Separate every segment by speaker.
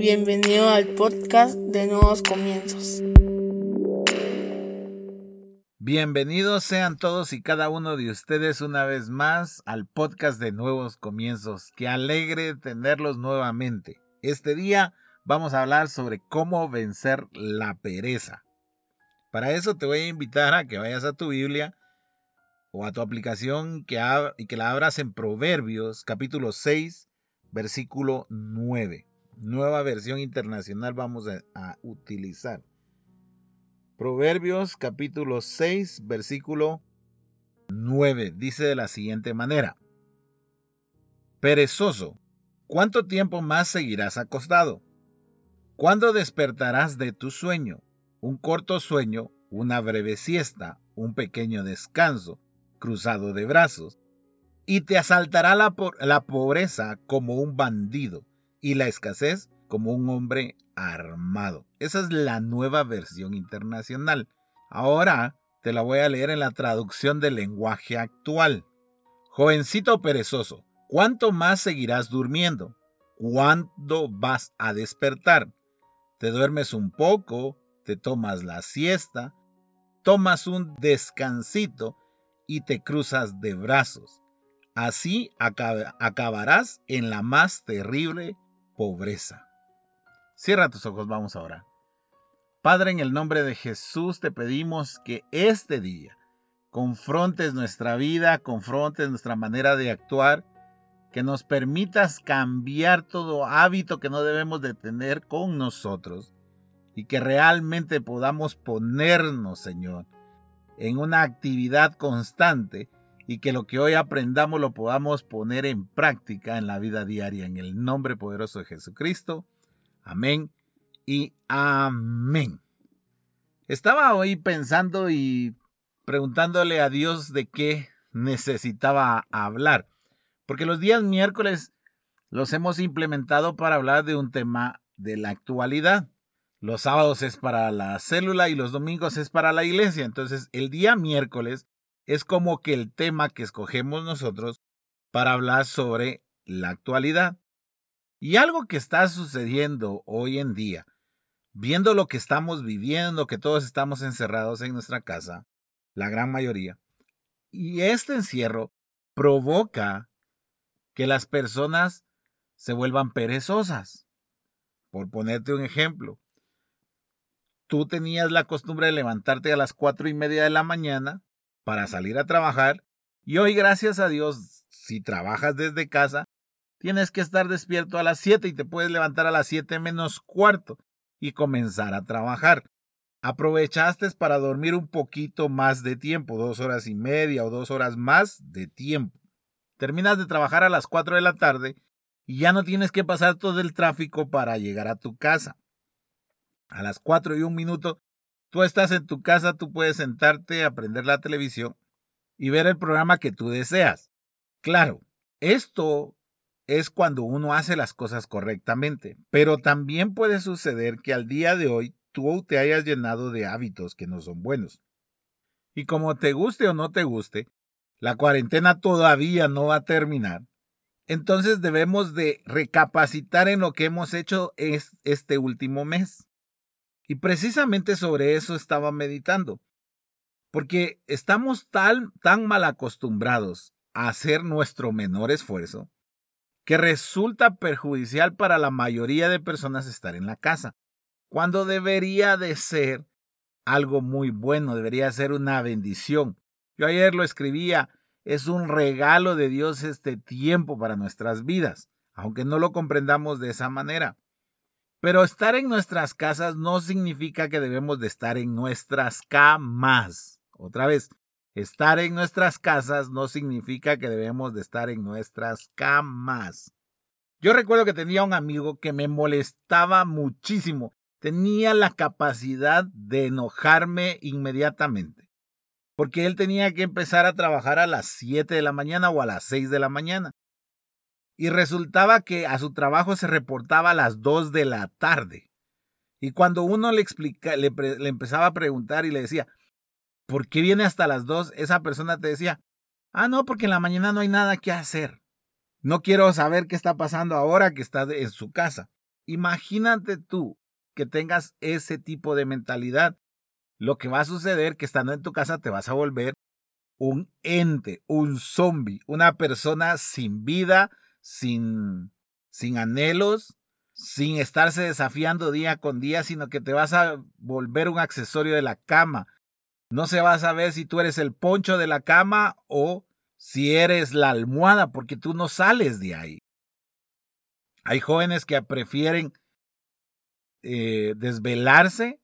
Speaker 1: Bienvenido al podcast de Nuevos Comienzos.
Speaker 2: Bienvenidos sean todos y cada uno de ustedes una vez más al podcast de Nuevos Comienzos. Qué alegre tenerlos nuevamente. Este día vamos a hablar sobre cómo vencer la pereza. Para eso te voy a invitar a que vayas a tu Biblia o a tu aplicación que y que la abras en Proverbios capítulo 6, versículo 9. Nueva versión internacional vamos a utilizar. Proverbios capítulo 6, versículo 9. Dice de la siguiente manera. Perezoso, ¿cuánto tiempo más seguirás acostado? ¿Cuándo despertarás de tu sueño? Un corto sueño, una breve siesta, un pequeño descanso, cruzado de brazos. Y te asaltará la, la pobreza como un bandido y la escasez como un hombre armado. Esa es la nueva versión internacional. Ahora te la voy a leer en la traducción del lenguaje actual. Jovencito perezoso, ¿cuánto más seguirás durmiendo? ¿Cuándo vas a despertar? Te duermes un poco, te tomas la siesta, tomas un descansito y te cruzas de brazos. Así acabarás en la más terrible pobreza. Cierra tus ojos, vamos ahora. Padre, en el nombre de Jesús te pedimos que este día confrontes nuestra vida, confrontes nuestra manera de actuar, que nos permitas cambiar todo hábito que no debemos de tener con nosotros y que realmente podamos ponernos, Señor, en una actividad constante y que lo que hoy aprendamos lo podamos poner en práctica en la vida diaria. En el nombre poderoso de Jesucristo. Amén y amén. Estaba hoy pensando y preguntándole a Dios de qué necesitaba hablar, porque los días miércoles los hemos implementado para hablar de un tema de la actualidad. Los sábados es para la célula y los domingos es para la iglesia. Entonces el día miércoles es como que el tema que escogemos nosotros para hablar sobre la actualidad. Y algo que está sucediendo hoy en día, viendo lo que estamos viviendo, que todos estamos encerrados en nuestra casa, la gran mayoría, y este encierro provoca que las personas se vuelvan perezosas. Por ponerte un ejemplo, tú tenías la costumbre de levantarte a las cuatro y media de la mañana para salir a trabajar y hoy, gracias a Dios, si trabajas desde casa, tienes que estar despierto a las 7 y te puedes levantar a las 7 menos cuarto y comenzar a trabajar. Aprovechaste para dormir un poquito más de tiempo, dos horas y media o dos horas más de tiempo. Terminas de trabajar a las 4 de la tarde y ya no tienes que pasar todo el tráfico para llegar a tu casa. A las 4 y un minuto, tú estás en tu casa, tú puedes sentarte a prender la televisión y ver el programa que tú deseas. Claro, esto es cuando uno hace las cosas correctamente. Pero también puede suceder que al día de hoy tú te hayas llenado de hábitos que no son buenos. Y como te guste o no te guste, la cuarentena todavía no va a terminar. Entonces debemos de recapacitar en lo que hemos hecho este último mes. Y precisamente sobre eso estaba meditando. Porque estamos tan, mal acostumbrados a hacer nuestro menor esfuerzo que resulta perjudicial para la mayoría de personas estar en la casa, cuando debería de ser algo muy bueno, debería ser una bendición. Yo ayer lo escribía, es un regalo de Dios este tiempo para nuestras vidas, aunque no lo comprendamos de esa manera. Pero estar en nuestras casas no significa que debemos de estar en nuestras camas. Otra vez, Estar en nuestras casas no significa que debemos de estar en nuestras camas. Yo recuerdo que tenía un amigo que me molestaba muchísimo. Tenía la capacidad de enojarme inmediatamente. Porque él tenía que empezar a trabajar a las 7 de la mañana o a las 6 de la mañana. Y resultaba que a su trabajo se reportaba a las 2 de la tarde. Y cuando uno le, explica, le, empezaba a preguntar y le decía, ¿por qué viene hasta las 2? Esa persona te decía, ah, no, porque en la mañana no hay nada que hacer. No quiero saber qué está pasando ahora que está en su casa. Imagínate tú que tengas ese tipo de mentalidad. Lo que va a suceder que estando en tu casa te vas a volver un ente, un zombie, una persona sin vida, sin, sin anhelos, sin estarse desafiando día con día, sino que te vas a volver un accesorio de la cama. No se va a saber si tú eres el poncho de la cama o si eres la almohada, porque tú no sales de ahí. Hay jóvenes que prefieren eh, desvelarse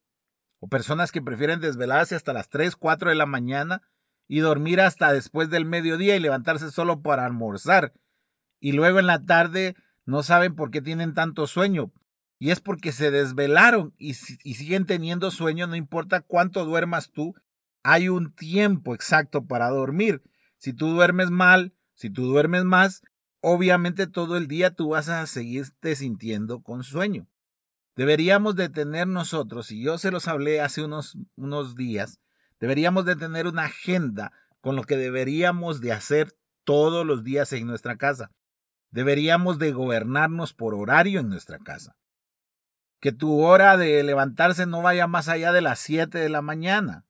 Speaker 2: o personas que prefieren desvelarse hasta las 3, 4 de la mañana y dormir hasta después del mediodía y levantarse solo para almorzar. Y luego en la tarde no saben por qué tienen tanto sueño. Y es porque se desvelaron y, y siguen teniendo sueño, no importa cuánto duermas tú, hay un tiempo exacto para dormir. Si tú duermes mal, si tú duermes más, obviamente todo el día tú vas a seguirte sintiendo con sueño. Deberíamos de tener nosotros, y yo se los hablé hace unos, unos días, deberíamos de tener una agenda con lo que deberíamos de hacer todos los días en nuestra casa. Deberíamos de gobernarnos por horario en nuestra casa. Que tu hora de levantarse no vaya más allá de las 7 de la mañana.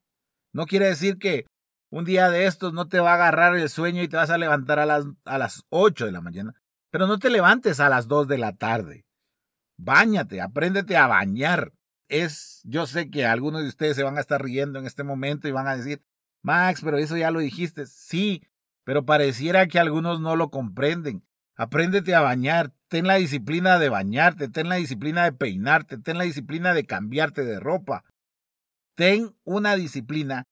Speaker 2: No quiere decir que un día de estos no te va a agarrar el sueño y te vas a levantar a las, a las 8 de la mañana. Pero no te levantes a las 2 de la tarde. Báñate, apréndete a bañar. Es, yo sé que algunos de ustedes se van a estar riendo en este momento y van a decir, Max, pero eso ya lo dijiste. Sí, pero pareciera que algunos no lo comprenden. Apréndete a bañar, ten la disciplina de bañarte, ten la disciplina de peinarte, ten la disciplina de cambiarte de ropa. Ten una disciplina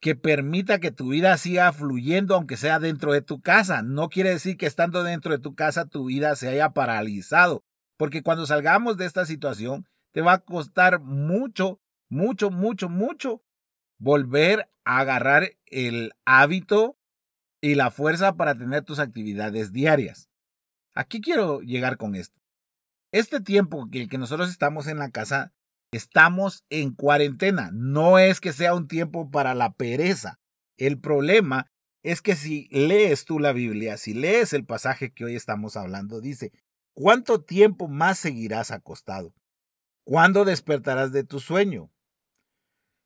Speaker 2: que permita que tu vida siga fluyendo aunque sea dentro de tu casa. No quiere decir que estando dentro de tu casa tu vida se haya paralizado, porque cuando salgamos de esta situación te va a costar mucho, mucho, mucho, mucho volver a agarrar el hábito y la fuerza para tener tus actividades diarias. Aquí quiero llegar con esto. Este tiempo que, que nosotros estamos en la casa Estamos en cuarentena. No es que sea un tiempo para la pereza. El problema es que si lees tú la Biblia, si lees el pasaje que hoy estamos hablando, dice, ¿cuánto tiempo más seguirás acostado? ¿Cuándo despertarás de tu sueño?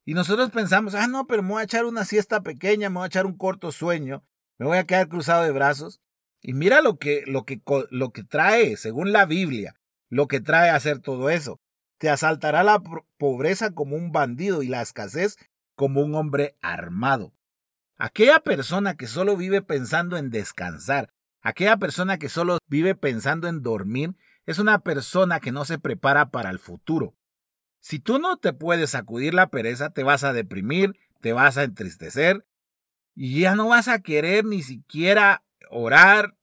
Speaker 2: Y nosotros pensamos, ah, no, pero me voy a echar una siesta pequeña, me voy a echar un corto sueño, me voy a quedar cruzado de brazos. Y mira lo que, lo que, lo que trae, según la Biblia, lo que trae hacer todo eso. Te asaltará la pobreza como un bandido y la escasez como un hombre armado. Aquella persona que solo vive pensando en descansar, aquella persona que solo vive pensando en dormir, es una persona que no se prepara para el futuro. Si tú no te puedes sacudir la pereza, te vas a deprimir, te vas a entristecer y ya no vas a querer ni siquiera orar,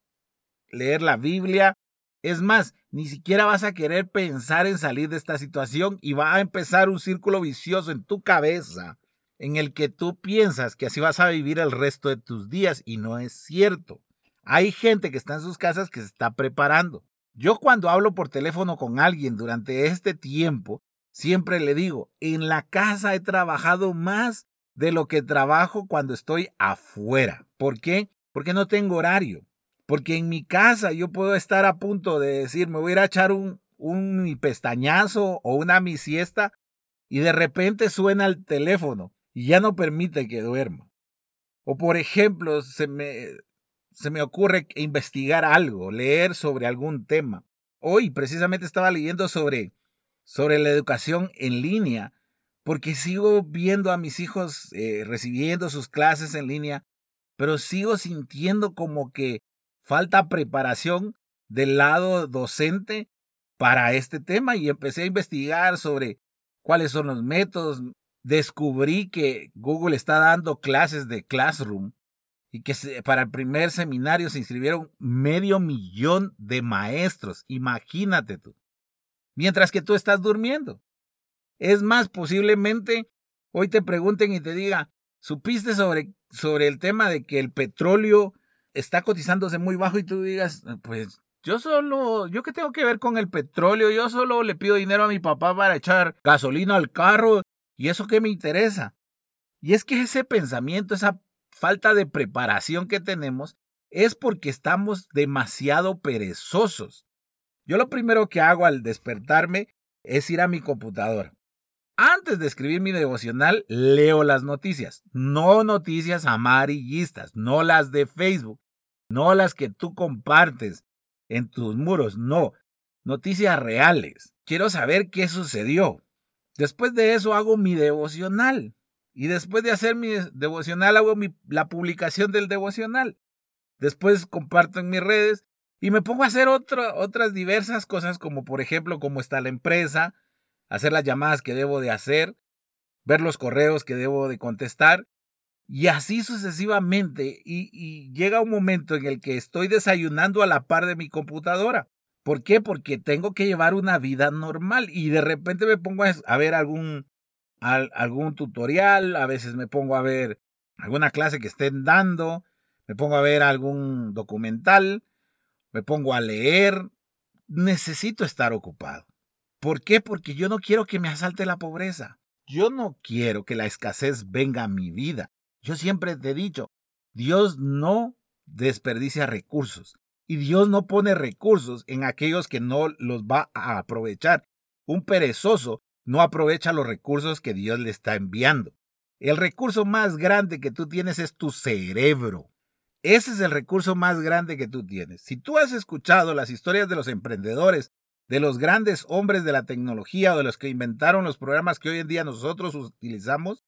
Speaker 2: leer la Biblia. Es más, ni siquiera vas a querer pensar en salir de esta situación y va a empezar un círculo vicioso en tu cabeza en el que tú piensas que así vas a vivir el resto de tus días y no es cierto. Hay gente que está en sus casas que se está preparando. Yo cuando hablo por teléfono con alguien durante este tiempo, siempre le digo, en la casa he trabajado más de lo que trabajo cuando estoy afuera. ¿Por qué? Porque no tengo horario. Porque en mi casa yo puedo estar a punto de decir, me voy a ir a echar un, un pestañazo o una mi siesta y de repente suena el teléfono y ya no permite que duerma. O por ejemplo, se me, se me ocurre investigar algo, leer sobre algún tema. Hoy precisamente estaba leyendo sobre, sobre la educación en línea, porque sigo viendo a mis hijos eh, recibiendo sus clases en línea, pero sigo sintiendo como que falta preparación del lado docente para este tema y empecé a investigar sobre cuáles son los métodos. Descubrí que Google está dando clases de Classroom y que para el primer seminario se inscribieron medio millón de maestros. Imagínate tú. Mientras que tú estás durmiendo. Es más, posiblemente hoy te pregunten y te diga, ¿supiste sobre, sobre el tema de que el petróleo está cotizándose muy bajo y tú digas, pues yo solo, yo qué tengo que ver con el petróleo, yo solo le pido dinero a mi papá para echar gasolina al carro y eso qué me interesa. Y es que ese pensamiento, esa falta de preparación que tenemos es porque estamos demasiado perezosos. Yo lo primero que hago al despertarme es ir a mi computadora. Antes de escribir mi devocional, leo las noticias. No noticias amarillistas, no las de Facebook, no las que tú compartes en tus muros, no. Noticias reales. Quiero saber qué sucedió. Después de eso hago mi devocional. Y después de hacer mi devocional hago la publicación del devocional. Después comparto en mis redes y me pongo a hacer otras diversas cosas como por ejemplo cómo está la empresa, hacer las llamadas que debo de hacer, ver los correos que debo de contestar y así sucesivamente. Y, llega un momento en el que estoy desayunando a la par de mi computadora. ¿Por qué? Porque tengo que llevar una vida normal y de repente me pongo a, ver algún, algún tutorial, a veces me pongo a ver alguna clase que estén dando, me pongo a ver algún documental, me pongo a leer. Necesito estar ocupado. ¿Por qué? Porque yo no quiero que me asalte la pobreza. Yo no quiero que la escasez venga a mi vida. Yo siempre te he dicho, Dios no desperdicia recursos y Dios no pone recursos en aquellos que no los va a aprovechar. Un perezoso no aprovecha los recursos que Dios le está enviando. El recurso más grande que tú tienes es tu cerebro. Ese es el recurso más grande que tú tienes. Si tú has escuchado las historias de los emprendedores de los grandes hombres de la tecnología o de los que inventaron los programas que hoy en día nosotros utilizamos,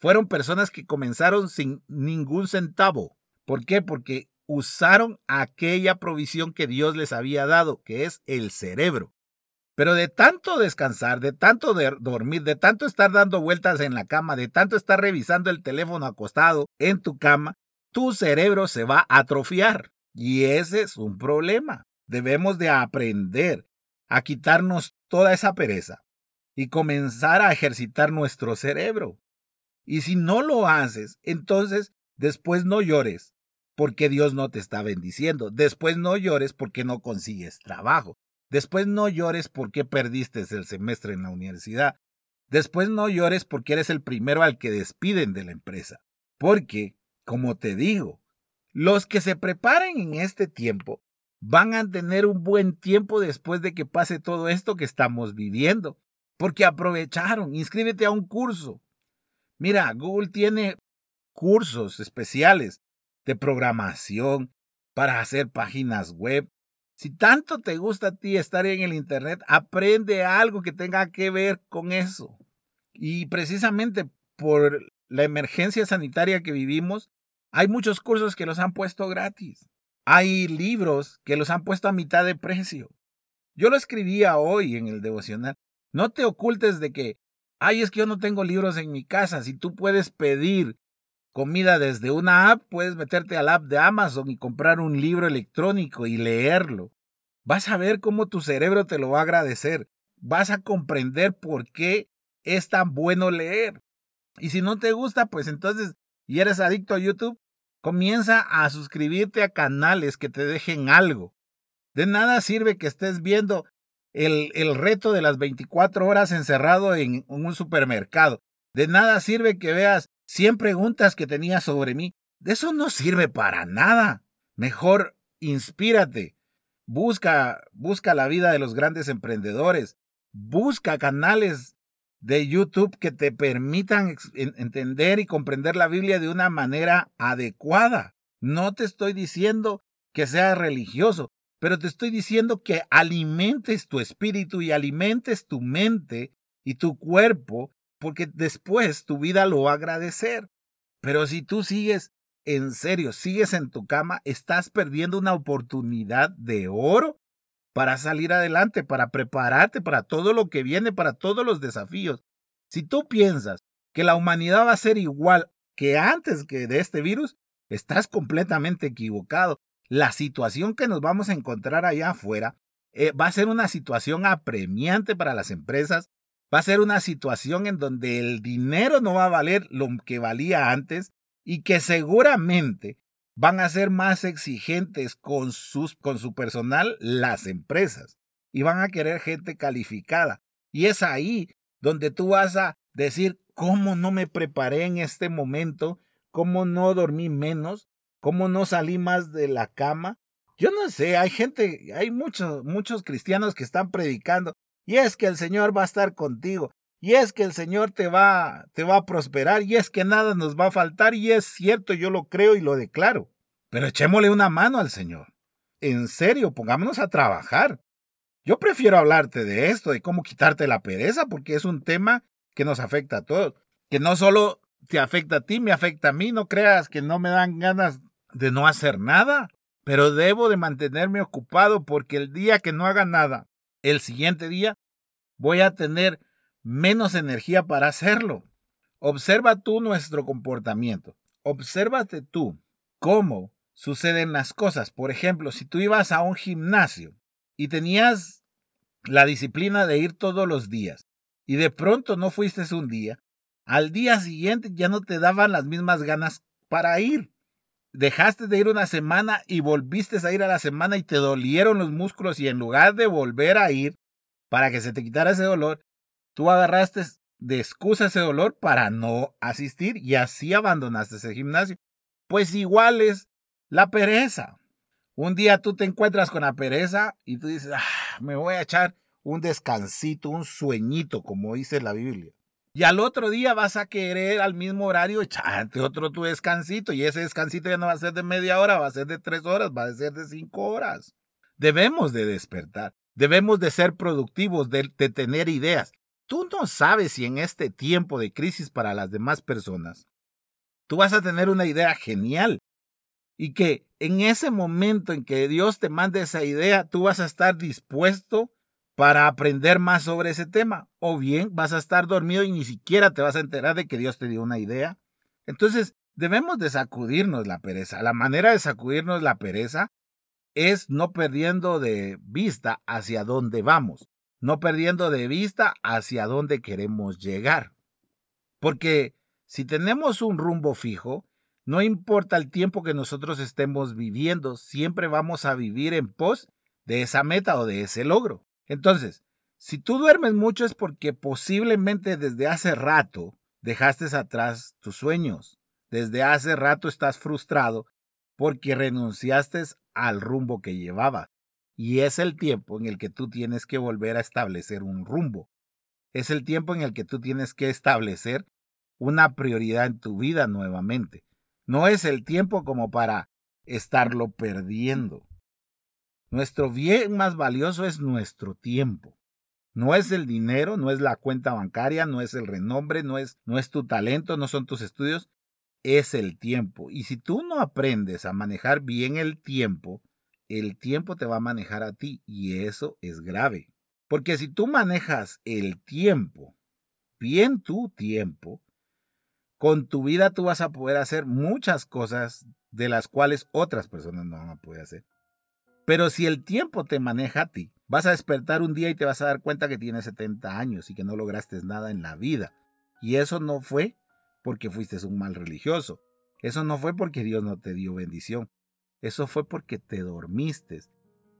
Speaker 2: fueron personas que comenzaron sin ningún centavo. ¿Por qué? Porque usaron aquella provisión que Dios les había dado, que es el cerebro. Pero de tanto descansar, de tanto dormir, de tanto estar dando vueltas en la cama, de tanto estar revisando el teléfono acostado en tu cama, tu cerebro se va a atrofiar. Y ese es un problema. Debemos de aprender a quitarnos toda esa pereza y comenzar a ejercitar nuestro cerebro. Y si no lo haces, entonces después no llores porque Dios no te está bendiciendo. Después no llores porque no consigues trabajo. Después no llores porque perdiste el semestre en la universidad. Después no llores porque eres el primero al que despiden de la empresa. Porque, como te digo, los que se preparen en este tiempo van a tener un buen tiempo después de que pase todo esto que estamos viviendo, porque aprovecharon. Inscríbete a un curso. Mira, Google tiene cursos especiales de programación para hacer páginas web. Si tanto te gusta a ti estar en el Internet, aprende algo que tenga que ver con eso. Y precisamente por la emergencia sanitaria que vivimos, hay muchos cursos que los han puesto gratis. Hay libros que los han puesto a mitad de precio. Yo lo escribía hoy en el devocional. No te ocultes de que, ay, es que yo no tengo libros en mi casa. Si tú puedes pedir comida desde una app, puedes meterte al app de Amazon y comprar un libro electrónico y leerlo. Vas a ver cómo tu cerebro te lo va a agradecer. Vas a comprender por qué es tan bueno leer. Y si no te gusta, pues entonces, y eres adicto a YouTube, Comienza a suscribirte a canales que te dejen algo. De nada sirve que estés viendo el, el reto de las 24 horas encerrado en, un supermercado. De nada sirve que veas 100 preguntas que tenía sobre mí. De eso no sirve para nada. Mejor inspírate. Busca, busca la vida de los grandes emprendedores. Busca canales de YouTube que te permitan entender y comprender la Biblia de una manera adecuada. No te estoy diciendo que seas religioso, pero te estoy diciendo que alimentes tu espíritu y alimentes tu mente y tu cuerpo, porque después tu vida lo va a agradecer. Pero si tú sigues en serio, sigues en tu cama, estás perdiendo una oportunidad de oro para salir adelante, para prepararte para todo lo que viene, para todos los desafíos. Si tú piensas que la humanidad va a ser igual que antes que de este virus, estás completamente equivocado. La situación que nos vamos a encontrar allá afuera eh, va a ser una situación apremiante para las empresas, va a ser una situación en donde el dinero no va a valer lo que valía antes y que seguramente van a ser más exigentes con, sus, con su personal las empresas y van a querer gente calificada. Y es ahí donde tú vas a decir, ¿cómo no me preparé en este momento? ¿Cómo no dormí menos? ¿Cómo no salí más de la cama? Yo no sé, hay gente, hay muchos, muchos cristianos que están predicando, y es que el Señor va a estar contigo, y es que el Señor te va, te va a prosperar, y es que nada nos va a faltar, y es cierto, yo lo creo y lo declaro. Pero echémosle una mano al Señor. En serio, pongámonos a trabajar. Yo prefiero hablarte de esto, de cómo quitarte la pereza, porque es un tema que nos afecta a todos. Que no solo te afecta a ti, me afecta a mí. No creas que no me dan ganas de no hacer nada, pero debo de mantenerme ocupado porque el día que no haga nada, el siguiente día voy a tener menos energía para hacerlo. Observa tú nuestro comportamiento. Obsérvate tú cómo suceden las cosas. Por ejemplo, si tú ibas a un gimnasio y tenías la disciplina de ir todos los días y de pronto no fuiste un día, al día siguiente ya no te daban las mismas ganas para ir. Dejaste de ir una semana y volviste a ir a la semana y te dolieron los músculos y en lugar de volver a ir para que se te quitara ese dolor, tú agarraste de excusa ese dolor para no asistir y así abandonaste ese gimnasio. Pues igual es la pereza. Un día tú te encuentras con la pereza y tú dices, ah, me voy a echar un descansito, un sueñito, como dice la Biblia. Y al otro día vas a querer al mismo horario echarte otro tu descansito. Y ese descansito ya no va a ser de media hora, va a ser de tres horas, va a ser de cinco horas. Debemos de despertar. Debemos de ser productivos, de, de tener ideas. Tú no sabes si en este tiempo de crisis para las demás personas, tú vas a tener una idea genial y que en ese momento en que Dios te mande esa idea, tú vas a estar dispuesto para aprender más sobre ese tema. O bien vas a estar dormido y ni siquiera te vas a enterar de que Dios te dio una idea. Entonces, debemos de sacudirnos la pereza. La manera de sacudirnos la pereza es no perdiendo de vista hacia dónde vamos, no perdiendo de vista hacia dónde queremos llegar. Porque si tenemos un rumbo fijo, no importa el tiempo que nosotros estemos viviendo, siempre vamos a vivir en pos de esa meta o de ese logro. Entonces, si tú duermes mucho es porque posiblemente desde hace rato dejaste atrás tus sueños. Desde hace rato estás frustrado porque renunciaste al rumbo que llevaba. Y es el tiempo en el que tú tienes que volver a establecer un rumbo. Es el tiempo en el que tú tienes que establecer una prioridad en tu vida nuevamente. No es el tiempo como para estarlo perdiendo. Nuestro bien más valioso es nuestro tiempo. No es el dinero, no es la cuenta bancaria, no es el renombre, no es, no es tu talento, no son tus estudios, es el tiempo. Y si tú no aprendes a manejar bien el tiempo, el tiempo te va a manejar a ti y eso es grave. Porque si tú manejas el tiempo, bien tu tiempo, con tu vida tú vas a poder hacer muchas cosas de las cuales otras personas no van a poder hacer. Pero si el tiempo te maneja a ti, vas a despertar un día y te vas a dar cuenta que tienes 70 años y que no lograste nada en la vida. Y eso no fue porque fuiste un mal religioso. Eso no fue porque Dios no te dio bendición. Eso fue porque te dormiste.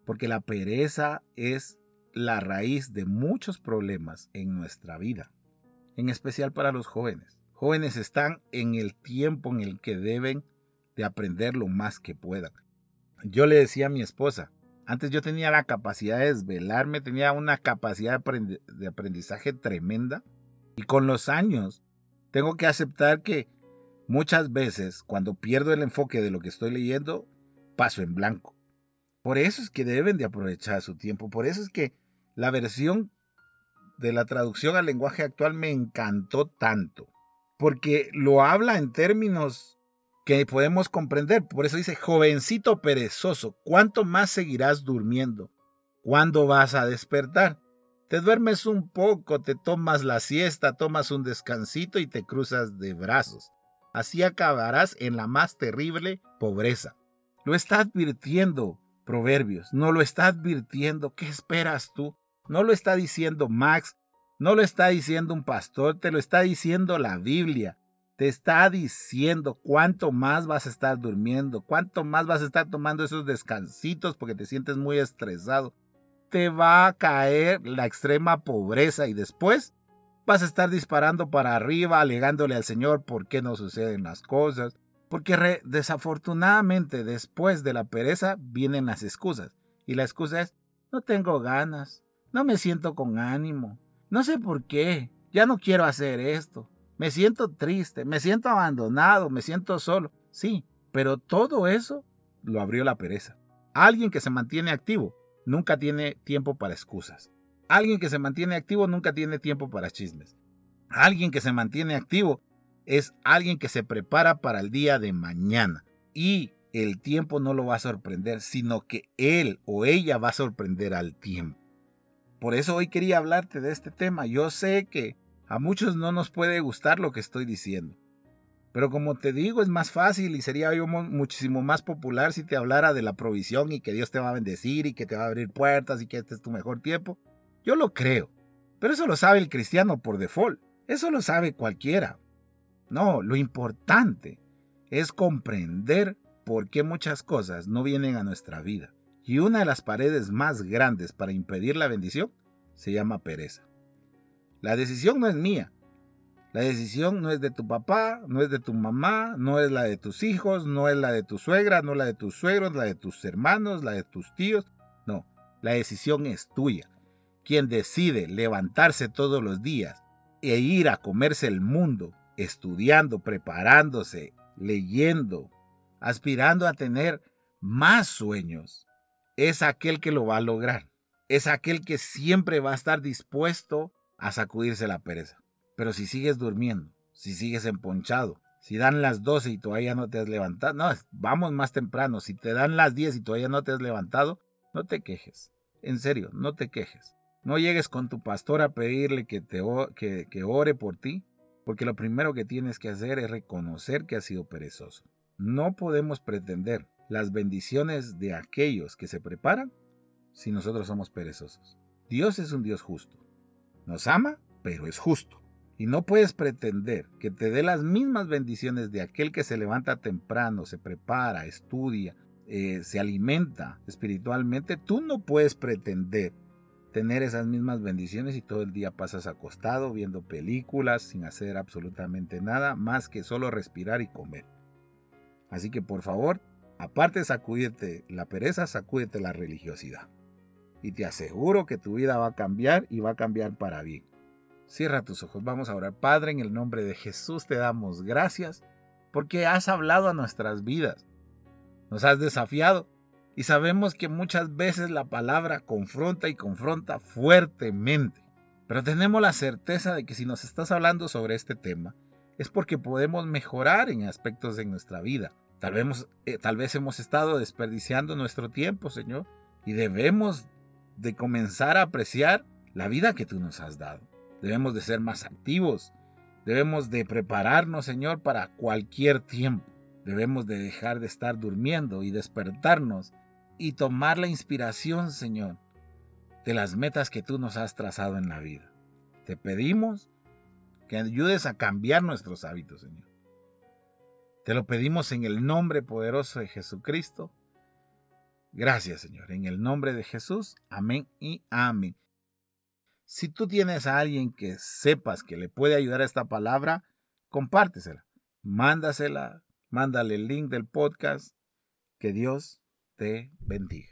Speaker 2: Porque la pereza es la raíz de muchos problemas en nuestra vida. En especial para los jóvenes jóvenes están en el tiempo en el que deben de aprender lo más que puedan. Yo le decía a mi esposa, antes yo tenía la capacidad de desvelarme, tenía una capacidad de aprendizaje tremenda y con los años tengo que aceptar que muchas veces cuando pierdo el enfoque de lo que estoy leyendo, paso en blanco. Por eso es que deben de aprovechar su tiempo, por eso es que la versión de la traducción al lenguaje actual me encantó tanto porque lo habla en términos que podemos comprender. Por eso dice, jovencito perezoso, ¿cuánto más seguirás durmiendo? ¿Cuándo vas a despertar? Te duermes un poco, te tomas la siesta, tomas un descansito y te cruzas de brazos. Así acabarás en la más terrible pobreza. Lo está advirtiendo Proverbios, no lo está advirtiendo. ¿Qué esperas tú? No lo está diciendo Max, no lo está diciendo un pastor, te lo está diciendo la Biblia. Te está diciendo cuánto más vas a estar durmiendo, cuánto más vas a estar tomando esos descansitos porque te sientes muy estresado. Te va a caer la extrema pobreza y después vas a estar disparando para arriba, alegándole al Señor por qué no suceden las cosas. Porque desafortunadamente después de la pereza vienen las excusas. Y la excusa es, no tengo ganas, no me siento con ánimo, no sé por qué, ya no quiero hacer esto, me siento triste, me siento abandonado, me siento solo. Sí, pero todo eso lo abrió la pereza. Alguien que se mantiene activo nunca tiene tiempo para excusas. Alguien que se mantiene activo nunca tiene tiempo para chismes. Alguien que se mantiene activo es alguien que se prepara para el día de mañana. Y el tiempo no lo va a sorprender, sino que él o ella va a sorprender al tiempo. Por eso hoy quería hablarte de este tema. Yo sé que a muchos no nos puede gustar lo que estoy diciendo. Pero como te digo, es más fácil y sería yo muchísimo más popular si te hablara de la provisión y que Dios te va a bendecir y que te va a abrir puertas y que este es tu mejor tiempo. Yo lo creo. Pero eso lo sabe el cristiano por default. Eso lo sabe cualquiera. No, lo importante es comprender por qué muchas cosas no vienen a nuestra vida. Y una de las paredes más grandes para impedir la bendición se llama pereza. La decisión no es mía. La decisión no es de tu papá, no es de tu mamá, no es la de tus hijos, no es la de tu suegra, no es la de tus suegros, la de tus hermanos, la de tus tíos. No, la decisión es tuya. Quien decide levantarse todos los días e ir a comerse el mundo estudiando, preparándose, leyendo, aspirando a tener más sueños, es aquel que lo va a lograr. Es aquel que siempre va a estar dispuesto a sacudirse la pereza. Pero si sigues durmiendo, si sigues emponchado, si dan las 12 y todavía no te has levantado, no, vamos más temprano, si te dan las 10 y todavía no te has levantado, no te quejes. En serio, no te quejes. No llegues con tu pastor a pedirle que, que ore por ti, porque lo primero que tienes que hacer es reconocer que has sido perezoso. No podemos pretender las bendiciones de aquellos que se preparan si nosotros somos perezosos. Dios es un Dios justo. Nos ama, pero es justo. Y no puedes pretender que te dé las mismas bendiciones de aquel que se levanta temprano, se prepara, estudia, eh, se alimenta espiritualmente. Tú no puedes pretender tener esas mismas bendiciones y todo el día pasas acostado viendo películas sin hacer absolutamente nada más que solo respirar y comer. Así que por favor, aparte de sacudirte la pereza, sacúdete la religiosidad. Y te aseguro que tu vida va a cambiar y va a cambiar para bien. Cierra tus ojos, vamos a orar. Padre, en el nombre de Jesús te damos gracias porque has hablado a nuestras vidas. Nos has desafiado y sabemos que muchas veces la palabra confronta y confronta fuertemente. Pero tenemos la certeza de que si nos estás hablando sobre este tema, es porque podemos mejorar en aspectos de nuestra vida. Tal vez, eh, tal vez hemos estado desperdiciando nuestro tiempo, Señor, y debemos de comenzar a apreciar la vida que tú nos has dado. Debemos de ser más activos. Debemos de prepararnos, Señor, para cualquier tiempo. Debemos de dejar de estar durmiendo y despertarnos y tomar la inspiración, Señor, de las metas que tú nos has trazado en la vida. Te pedimos que ayudes a cambiar nuestros hábitos, Señor. Te lo pedimos en el nombre poderoso de Jesucristo. Gracias, Señor. En el nombre de Jesús. Amén y amén. Si tú tienes a alguien que sepas que le puede ayudar a esta palabra, compártesela. Mándasela. Mándale el link del podcast. Que Dios te bendiga.